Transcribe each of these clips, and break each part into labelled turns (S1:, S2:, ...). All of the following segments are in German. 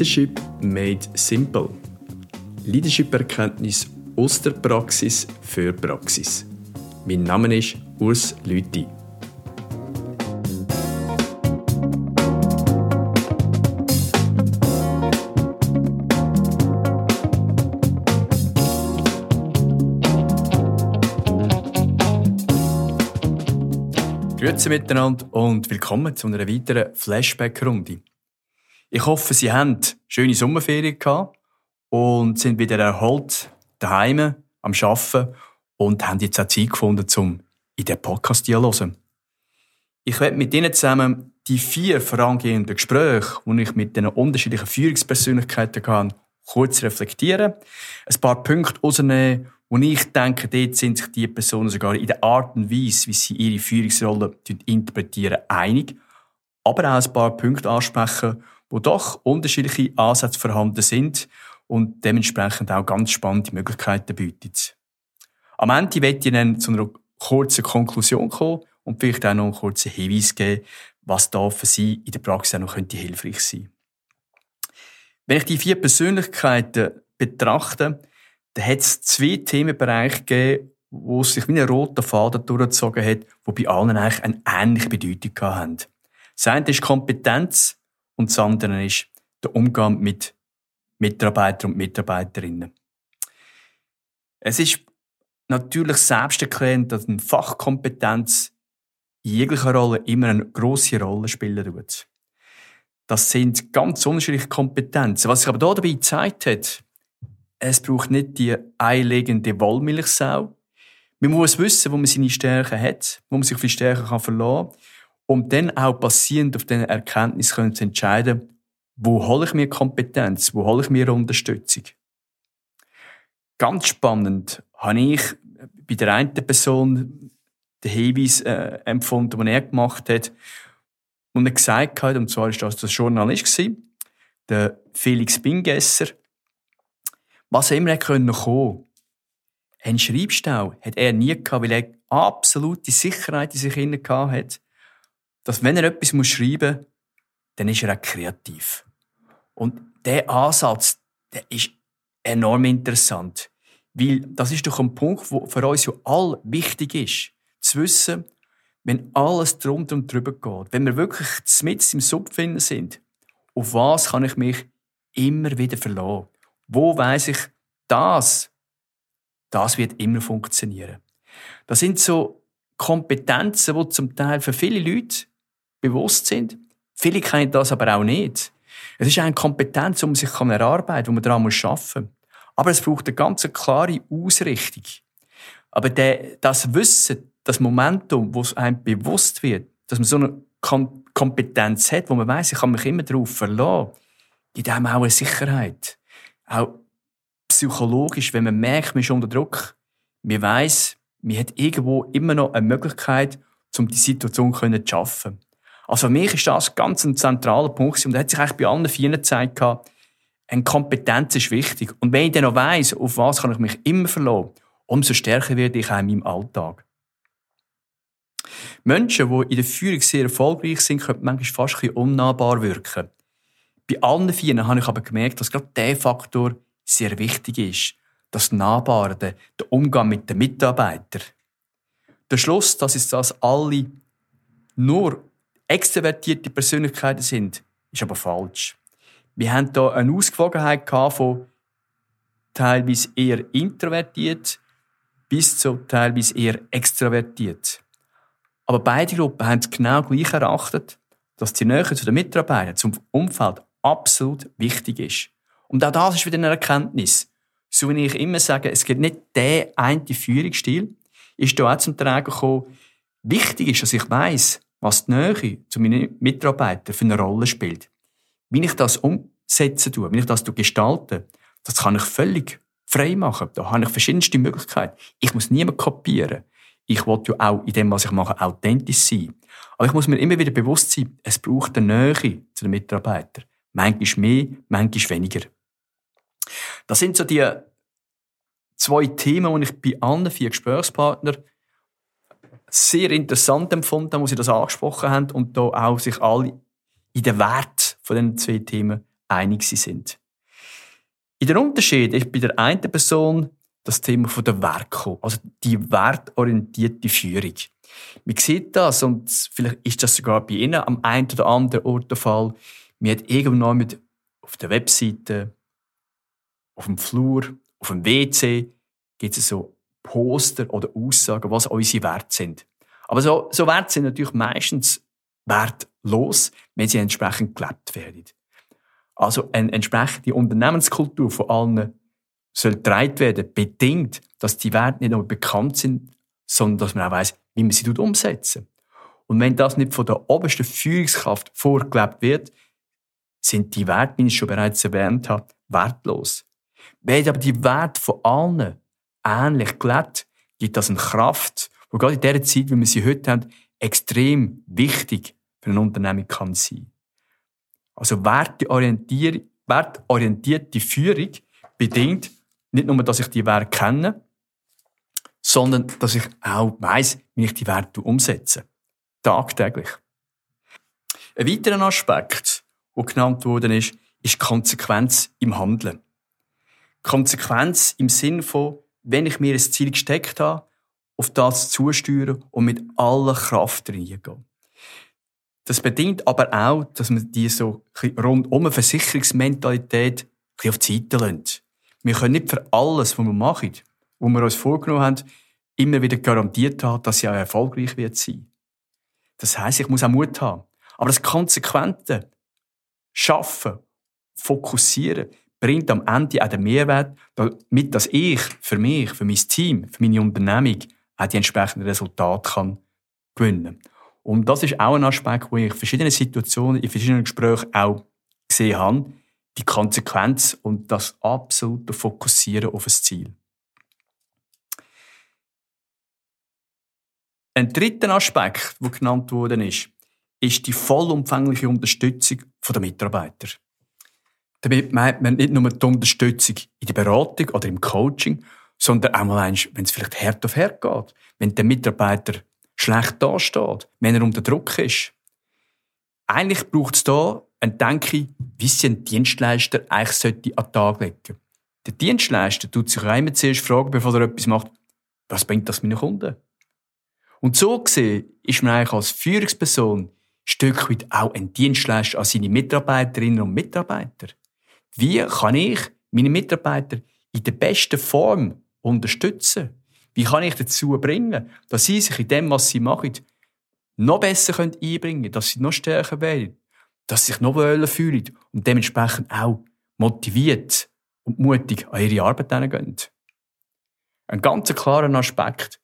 S1: Leadership made simple. Leadership-Erkenntnis aus der Praxis für Praxis. Mein Name ist Urs Lüthi. Grüezi miteinander und willkommen zu einer weiteren Flashback-Runde. Ich hoffe, Sie haben schöne Sommerferien gehabt und sind wieder erholt daheim am Arbeiten und haben jetzt auch Zeit gefunden, um in den Podcast zu hören. Ich werde mit Ihnen zusammen die vier vorangehenden Gespräche, die ich mit den unterschiedlichen Führungspersönlichkeiten hatte, kurz reflektieren, ein paar Punkte rausnehmen, wo ich denke, dort sind sich die Personen sogar in der Art und Weise, wie sie ihre Führungsrolle interpretieren, einig, aber auch ein paar Punkte ansprechen, wo doch unterschiedliche Ansätze vorhanden sind und dementsprechend auch ganz spannende Möglichkeiten bietet. Am Ende möchte ich dann zu einer kurzen Konklusion kommen und vielleicht auch noch einen kurzen Hinweis geben, was da für Sie in der Praxis auch noch könnte hilfreich sein Wenn ich die vier Persönlichkeiten betrachte, dann hat es zwei Themenbereiche gegeben, wo sich wie ein roter Faden durchgezogen hat, die bei allen eigentlich eine ähnliche Bedeutung haben. Das eine ist Kompetenz und das andere ist der Umgang mit Mitarbeitern und Mitarbeiterinnen. Es ist natürlich selbsterklärend, dass eine Fachkompetenz in jeglicher Rolle immer eine grosse Rolle spielen wird. Das sind ganz unterschiedliche Kompetenzen. Was sich aber hier dabei gezeigt hat, es braucht nicht die einlegende Wollmilchsau. Man muss wissen, wo man seine Stärken hat, wo man sich auf die Stärken verlassen kann um dann auch basierend auf diesen Erkenntnissen zu entscheiden, wo hole ich mir Kompetenz, wo hole ich mir Unterstützung. Ganz spannend habe ich bei der einen Person den Hinweis äh, empfunden, den er gemacht hat, und er gesagt hat, und zwar war das der Journalist, der Felix Bingesser, was er immer kommen konnte. Einen Schreibstau hat er nie gehabt, weil er absolute Sicherheit in sich inne hat dass wenn er etwas muss schreiben muss, dann ist er auch kreativ. Und der Ansatz, der ist enorm interessant. Weil das ist doch ein Punkt, wo für uns ja all wichtig ist. Zu wissen, wenn alles drunter und drüber geht, wenn wir wirklich mit im Sub sind, auf was kann ich mich immer wieder verlassen? Wo weiß ich, das, das wird immer funktionieren. Das sind so Kompetenzen, die zum Teil für viele Leute bewusst sind. Viele kennen das aber auch nicht. Es ist eine Kompetenz, die man sich erarbeiten kann, wo man daran arbeiten muss. Aber es braucht eine ganz klare Ausrichtung. Aber der, das Wissen, das Momentum, wo es einem bewusst wird, dass man so eine Kompetenz hat, wo man weiß, ich kann mich immer darauf verlassen, gibt einem auch eine Sicherheit. Auch psychologisch, wenn man merkt, man ist unter Druck, man weiß, man hat irgendwo immer noch eine Möglichkeit, um die Situation zu schaffen. Also für mich ist das ganz ein zentraler Punkt und da hat sich eigentlich bei allen vier gezeigt, eine Kompetenz ist wichtig. Und wenn ich dann noch weiss, auf was kann ich mich immer verlassen, umso stärker werde ich auch in meinem Alltag. Menschen, die in der Führung sehr erfolgreich sind, können manchmal fast ein unnahbar wirken. Bei allen vier habe ich aber gemerkt, dass gerade dieser Faktor sehr wichtig ist. Das Nahbare, der Umgang mit den Mitarbeitern. Der Schluss, dass es das alle nur extrovertierte Persönlichkeiten sind, ist aber falsch. Wir haben hier eine Ausgewogenheit von teilweise eher introvertiert bis zu teilweise eher extrovertiert. Aber beide Gruppen haben es genau gleich erachtet, dass die Nähe zu den Mitarbeitern, zum Umfeld absolut wichtig ist. Und auch das ist wieder eine Erkenntnis. So wie ich immer sage, es gibt nicht den einen Führungsstil, ist hier auch zum Tragen gekommen, wichtig ist, dass ich weiß, was die Nähe zu meinen Mitarbeitern für eine Rolle spielt. Wie ich das umsetzen tue, wie ich das gestalte, das kann ich völlig frei machen. Da habe ich verschiedenste Möglichkeiten. Ich muss niemand kopieren. Ich will ja auch in dem, was ich mache, authentisch sein. Aber ich muss mir immer wieder bewusst sein, es braucht eine Nähe zu den Mitarbeitern. Manchmal mehr, manchmal weniger. Das sind so die zwei Themen, die ich bei allen vier Gesprächspartnern sehr interessant empfunden, wo sie das angesprochen haben und da auch sich alle in den Wert von diesen zwei Themen einig sind. In der Unterschied ist bei der einen Person das Thema von der Werk also die wertorientierte Führung. Man sieht das und vielleicht ist das sogar bei Ihnen am einen oder anderen Ort der Fall. Man hat irgendwann mit auf der Webseite, auf dem Flur, auf dem WC gibt es so Poster oder Aussagen, was unsere Werte sind. Aber so, so Werte sind natürlich meistens wertlos, wenn sie entsprechend gelebt werden. Also eine entsprechende Unternehmenskultur von allen soll getragen werden, bedingt, dass die Werte nicht nur bekannt sind, sondern dass man auch weiß, wie man sie umsetzen. Und wenn das nicht von der obersten Führungskraft vorgelebt wird, sind die Werte, wie ich schon bereits erwähnt habe, wertlos. Wenn aber die Werte von allen ähnlich gelebt, gibt das eine Kraft, die gerade in der Zeit, wie wir sie heute haben, extrem wichtig für eine Unternehmung kann sein. Also wertorientierte Führung bedingt nicht nur, dass ich die Werte kenne, sondern dass ich auch weiß, wie ich die Werte umsetze. Tagtäglich. Ein weiterer Aspekt, der genannt worden ist, ist Konsequenz im Handeln. Konsequenz im Sinn von, wenn ich mir ein Ziel gesteckt habe, auf das zusteuern und mit aller Kraft reingehen. Das bedingt aber auch, dass man die so rund um eine Versicherungsmentalität auf die Seite lässt. Wir können nicht für alles, was wir machen, was wir uns vorgenommen haben, immer wieder garantiert haben, dass sie auch erfolgreich wird sein. Das heißt, ich muss auch Mut haben. Aber das konsequente Schaffen, Fokussieren, bringt am Ende auch den Mehrwert, damit dass ich für mich, für mein Team, für meine Unternehmung auch die entsprechenden Resultate kann gewinnen Und das ist auch ein Aspekt, wo ich in verschiedenen Situationen, in verschiedenen Gesprächen auch gesehen habe, die Konsequenz und das absolute Fokussieren auf das Ziel. Ein dritter Aspekt, der genannt worden ist, ist die vollumfängliche Unterstützung der Mitarbeiter. Damit meint man nicht nur die Unterstützung in der Beratung oder im Coaching, sondern auch mal, wenn es vielleicht hart auf hart geht, wenn der Mitarbeiter schlecht dasteht, wenn er unter Druck ist. Eigentlich braucht es da ein Denke, wie sich ein Dienstleister eigentlich an den Tag legen Der Dienstleister tut sich einmal zuerst fragen, bevor er etwas macht, was bringt das meinen Kunden? Und so gesehen ist man eigentlich als Führungsperson ein Stück weit auch ein Dienstleister an seine Mitarbeiterinnen und Mitarbeiter. Wie kann ich meine Mitarbeiter in der besten Form unterstützen? Wie kann ich dazu bringen, dass sie sich in dem, was sie machen, noch besser einbringen können, dass sie noch stärker werden, dass sie sich noch wohler fühlen und dementsprechend auch motiviert und mutig an ihre Arbeit gehen. Ein ganz klarer Aspekt.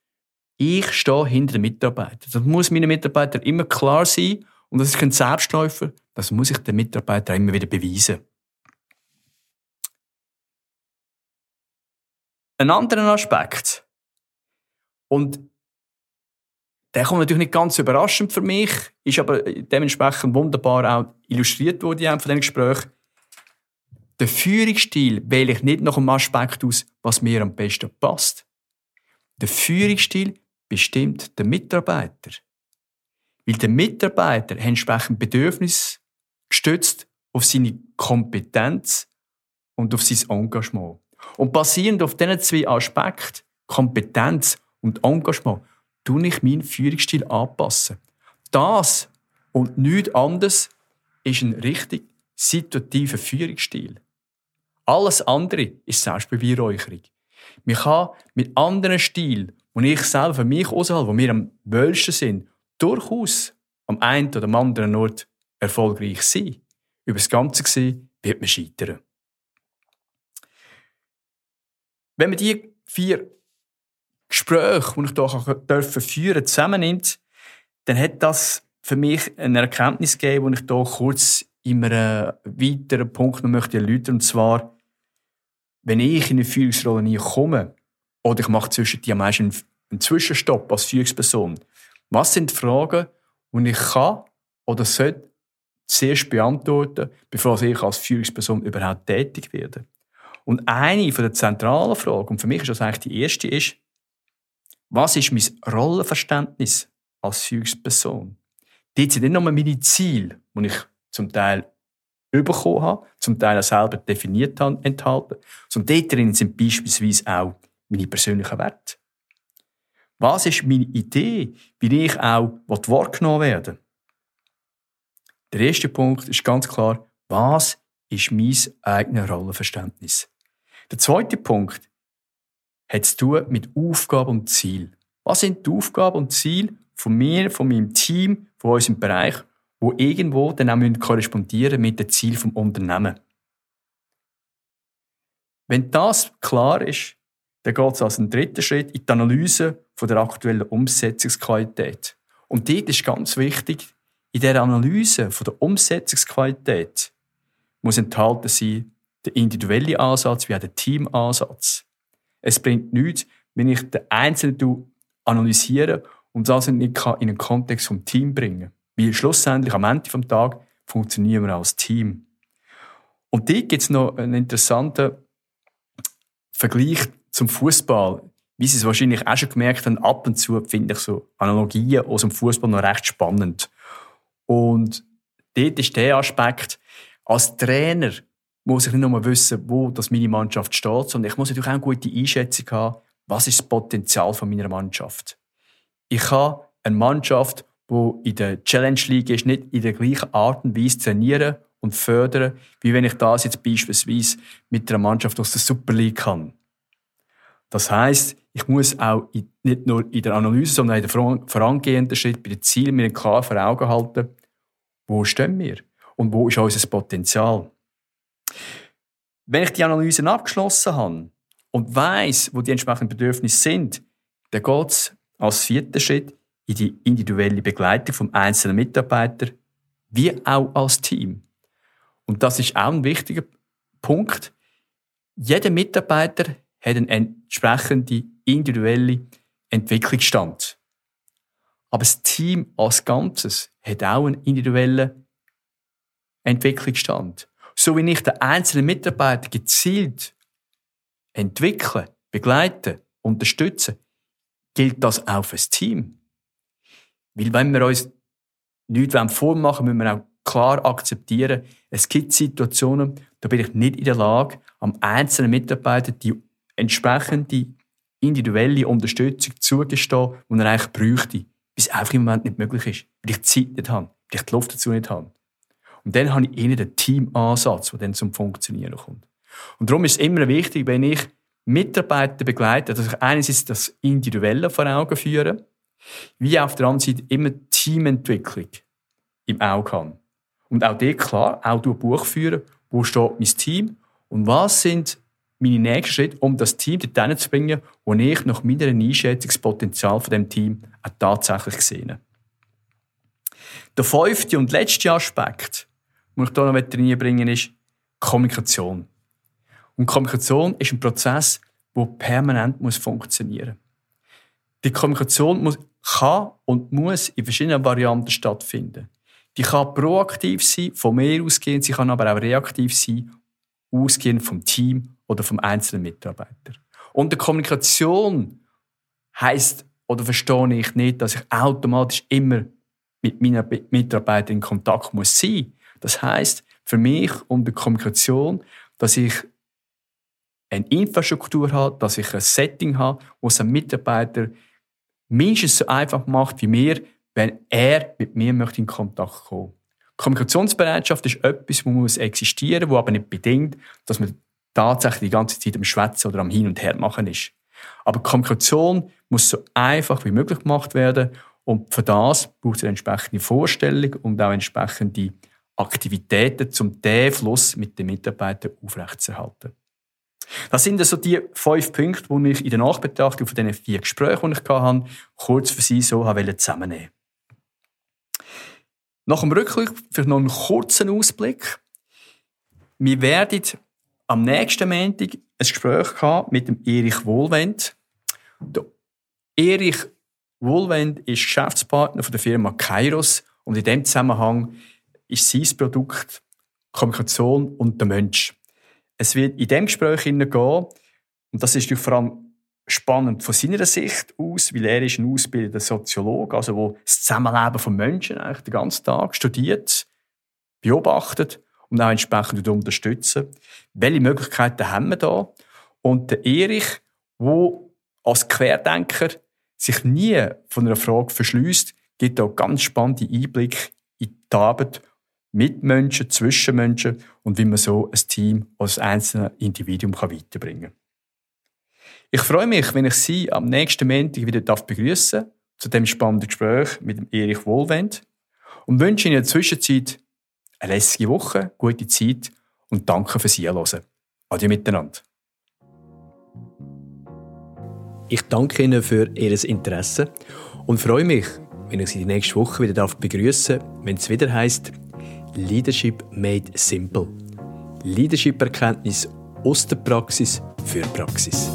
S1: Ich stehe hinter den Mitarbeitern. Das muss meinen Mitarbeitern immer klar sein und das ist kein Selbstläufer. Das muss ich den Mitarbeitern immer wieder beweisen. Ein anderer Aspekt. Und der kommt natürlich nicht ganz überraschend für mich, ist aber dementsprechend wunderbar auch illustriert worden von diesem Gespräch. Der Führungsstil wähle ich nicht nach dem Aspekt aus, was mir am besten passt. Der Führungsstil bestimmt der Mitarbeiter. Weil der Mitarbeiter entsprechend Bedürfnis gestützt auf seine Kompetenz und auf sein Engagement. Und basierend auf diesen zwei Aspekten, Kompetenz und Engagement, tue ich meinen Führungsstil anpassen. Das und nichts anderes ist ein richtig situativer Führungsstil. Alles andere ist Selbstbeweihräucherung. Man kann mit anderen Stilen, die ich selber für mich aushalte, die mir am wohlsten sind, durchaus am einen oder anderen Ort erfolgreich sein. Über das Ganze gesehen wird man scheitern. Wenn man die vier Gespräche, die ich hier führen zusammennimmt, dann hat das für mich eine Erkenntnis gegeben, die ich hier kurz in einem weiteren Punkt noch möchte erläutern. Und zwar, wenn ich in eine Führungsrolle komme, oder ich mache zwischen die am meisten einen Zwischenstopp als Führungsperson, was sind die Fragen, die ich kann oder sollte zuerst beantworten, bevor ich als Führungsperson überhaupt tätig werde? Und eine der zentralen Fragen, und für mich ist das eigentlich die erste, ist, was ist mein Rollenverständnis als Führungsperson? Dort sind nicht nur meine Ziele, die ich zum Teil bekommen habe, zum Teil auch selber definiert habe, enthalten. Und dort drin sind beispielsweise auch meine persönlichen Werte. Was ist meine Idee, wie ich auch wahrgenommen werden Der erste Punkt ist ganz klar, was ist mein eigenes Rollenverständnis? Der zweite Punkt hat zu tun mit Aufgabe und Ziel. Was sind die Aufgaben und Ziele von mir, von meinem Team, von unserem Bereich, wo irgendwo dann auch korrespondieren mit dem Ziel vom Unternehmen? Wenn das klar ist, dann geht es als ein dritter Schritt in die Analyse von der aktuellen Umsetzungsqualität. Und dort ist ganz wichtig, in der Analyse von der Umsetzungsqualität muss enthalten sein der individuelle Ansatz wie auch der Teamansatz. Es bringt nichts, wenn ich den Einzelnen analysiere und das nicht in einen Kontext vom Team bringen kann. Weil schlussendlich am Ende des Tages funktionieren wir als Team. Und dort gibt es noch einen interessanten Vergleich zum Fußball. Wie Sie es wahrscheinlich auch schon gemerkt haben, ab und zu finde ich so Analogien aus dem Fußball noch recht spannend. Und dort ist der Aspekt, als Trainer muss ich nicht nur wissen, wo das meine Mannschaft steht, sondern ich muss natürlich auch eine gute Einschätzung haben, was ist das Potenzial von meiner Mannschaft. Ich habe eine Mannschaft, die in der Challenge League ist, nicht in der gleichen Art und Weise trainieren und fördern, wie wenn ich das jetzt beispielsweise mit einer Mannschaft aus der Super League kann. Das heißt, ich muss auch nicht nur in der Analyse, sondern in der vorangehenden Schritt bei den Zielen mir klar vor Augen halten, wo stehen wir und wo ist unser Potenzial. Wenn ich die Analyse abgeschlossen habe und weiß, wo die entsprechenden Bedürfnisse sind, dann geht es als vierter Schritt in die individuelle Begleitung vom einzelnen Mitarbeiter, wie auch als Team. Und das ist auch ein wichtiger Punkt. Jeder Mitarbeiter hat einen entsprechenden individuellen Entwicklungsstand. Aber das Team als Ganzes hat auch einen individuellen Entwicklungsstand. So wie ich den einzelnen Mitarbeiter gezielt entwickeln, begleiten, unterstützen, gilt das auch für das Team. Weil wenn wir uns nichts vormachen müssen wir auch klar akzeptieren, es gibt Situationen, da bin ich nicht in der Lage, am einzelnen Mitarbeiter die entsprechende individuelle Unterstützung zugestehen, die er eigentlich bräuchte, es einfach im Moment nicht möglich ist, weil ich die Zeit nicht habe, weil ich die Luft dazu nicht habe. Und dann habe ich eher den Teamansatz, der dann zum Funktionieren kommt. Und darum ist es immer wichtig, wenn ich Mitarbeiter begleite, dass ich einerseits das Individuelle vor Augen führe, wie auf der anderen Seite immer Teamentwicklung im Auge habe. Und auch dort klar, auch durch Buch führen, wo steht mein Team und was sind meine nächsten Schritte, um das Team dorthin zu bringen, wo ich nach meiner Einschätzung das Potenzial von dem Team auch tatsächlich sehe. Der fünfte und letzte Aspekt, den ich hier noch reinbringen ist Kommunikation. Und Kommunikation ist ein Prozess, der permanent funktionieren muss. Die Kommunikation muss, kann und muss in verschiedenen Varianten stattfinden. Die kann proaktiv sein, von mir ausgehend, sie kann aber auch reaktiv sein, ausgehend vom Team oder vom einzelnen Mitarbeiter. Und die Kommunikation heißt oder verstehe ich nicht, dass ich automatisch immer mit meinen Mitarbeitern in Kontakt muss sein. Das heißt für mich um die Kommunikation, dass ich eine Infrastruktur habe, dass ich ein Setting habe, wo es ein Mitarbeiter mindestens so einfach macht wie mir, wenn er mit mir möchte in Kontakt kommen. Kommunikationsbereitschaft ist etwas, wo muss existieren, wo aber nicht bedingt, dass man tatsächlich die ganze Zeit am Schwätzen oder am Hin und Her machen ist. Aber Kommunikation muss so einfach wie möglich gemacht werden und für das braucht es eine entsprechende Vorstellung und auch entsprechende Aktivitäten, um den Fluss mit den Mitarbeitern aufrechtzuerhalten. Das sind also die fünf Punkte, die ich in der Nachbetrachtung von diesen vier Gesprächen, die ich hatte, kurz für Sie so zusammennehmen Nach dem Rückblick vielleicht noch einen kurzen Ausblick. Wir werden am nächsten Montag ein Gespräch haben mit dem Erich Wohlwend. Der Erich Wohlwend ist Geschäftspartner von der Firma Kairos und in dem Zusammenhang ist sein Produkt Kommunikation und der Mensch. Es wird in dem Gespräch gehen, und das ist vor allem spannend von seiner Sicht aus, weil er ist ein ausgebildeter Soziologe, also wo das Zusammenleben von Menschen eigentlich den ganzen Tag studiert, beobachtet und auch entsprechend unterstützen. Welche Möglichkeiten haben wir da? Und der Erich, der als Querdenker sich nie von einer Frage verschließt, gibt auch ganz spannende Einblicke in die Arbeit mit Menschen, zwischen Menschen und wie man so ein Team als einzelnes Individuum weiterbringen kann. Ich freue mich, wenn ich Sie am nächsten Montag wieder begrüßen darf zu dem spannenden Gespräch mit Erich Wohlwend und wünsche Ihnen in der Zwischenzeit eine lässige Woche, gute Zeit und danke fürs Zuhören. Adieu miteinander. Ich danke Ihnen für Ihr Interesse und freue mich, wenn ich Sie nächste Woche wieder begrüßen darf, wenn es wieder heißt Leadership Made Simple. Leadership-Erkenntnis aus der Praxis für Praxis.